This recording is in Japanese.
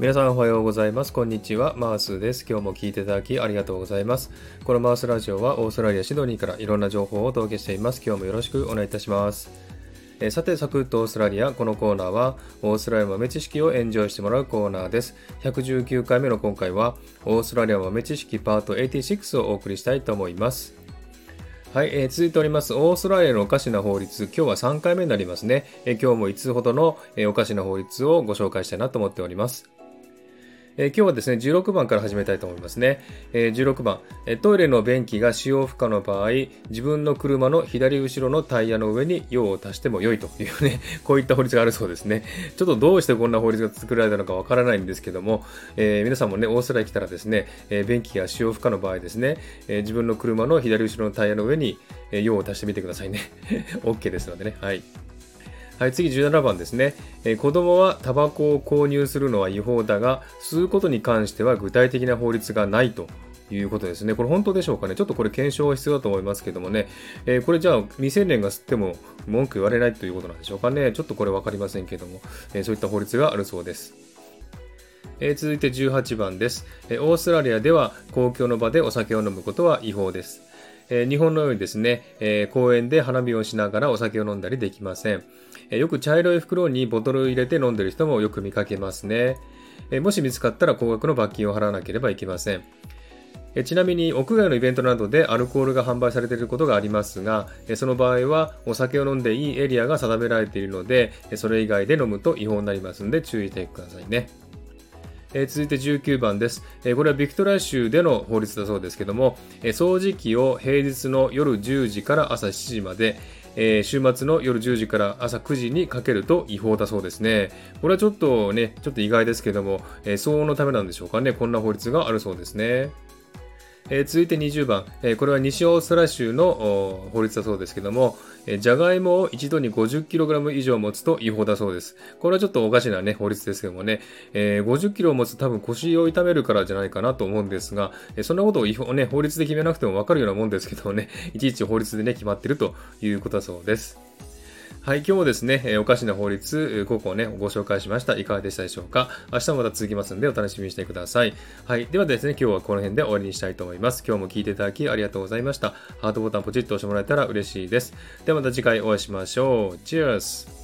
皆さんおはようございます。こんにちは。マースです。今日も聞いていただきありがとうございます。このマースラジオはオーストラリア・シドニーからいろんな情報をお届けしています。今日もよろしくお願いいたします。え、さて、サクッとオーストラリア。このコーナーはオーストラリア豆知識をエンジョイしてもらうコーナーです。119回目の今回はオーストラリア豆知識パート86をお送りしたいと思います。はい、えー、続いております。オーストラリアのおかしな法律。今日は3回目になりますね。えー、今日も5つほどの、えー、おかしな法律をご紹介したいなと思っております。えー、今日はですね、16番から始めたいと思いますね。えー、16番、えトイレの便器が使用不可の場合、自分の車の左後ろのタイヤの上に用を足しても良いというね、こういった法律があるそうですね。ちょっとどうしてこんな法律が作られたのかわからないんですけども、え、皆さんもね、オーストラリア来たらですね、え便器が使用不可の場合ですね、え自分の車の左後ろのタイヤの上に、用を足してみてくださいね。OK ですのでね。はい。はい、次17番ですね、えー、子供はタバコを購入するのは違法だが、吸うことに関しては具体的な法律がないということですね。これ本当でしょうかね。ちょっとこれ検証が必要だと思いますけどもね。えー、これじゃあ未成年が吸っても文句言われないということなんでしょうかね。ちょっとこれ分かりませんけども、えー、そういった法律があるそうです。えー、続いて18番です、えオーストラリアでは公共の場でお酒を飲むことは違法です。え日本のようにですね、え公園で花火をしながらお酒を飲んだりできません。えよく茶色い袋にボトルを入れて飲んでる人もよく見かけますね。えもし見つかったら高額の罰金を払わなければいけません。えちなみに屋外のイベントなどでアルコールが販売されていることがありますが、えその場合はお酒を飲んでいいエリアが定められているので、それ以外で飲むと違法になりますので注意してくださいね。えー、続いて19番です、えー、これはビクトラ州での法律だそうですけども、えー、掃除機を平日の夜10時から朝7時まで、えー、週末の夜10時から朝9時にかけると違法だそうですね。これはちょっとね、ちょっと意外ですけども、えー、騒音のためなんでしょうかね。こんな法律があるそうですね。えー、続いて20番、えー、これは西オーストラリア州の法律だそうですけども、えー、じゃがいもを一度に 50kg 以上持つと違法だそうです。これはちょっとおかしなね、法律ですけどもね、えー、50kg を持つと多分腰を痛めるからじゃないかなと思うんですが、えー、そんなことを違法、ね、法律で決めなくてもわかるようなもんですけどもね、いちいち法律でね、決まってるということだそうです。はい、今日もですね、おかしな法律、5個をね、ご紹介しました。いかがでしたでしょうか？明日もまた続きますので、お楽しみにしてください。はい、ではですね、今日はこの辺で終わりにしたいと思います。今日も聞いていただきありがとうございました。ハートボタンポチッと押してもらえたら嬉しいです。ではまた次回お会いしましょう。チェアス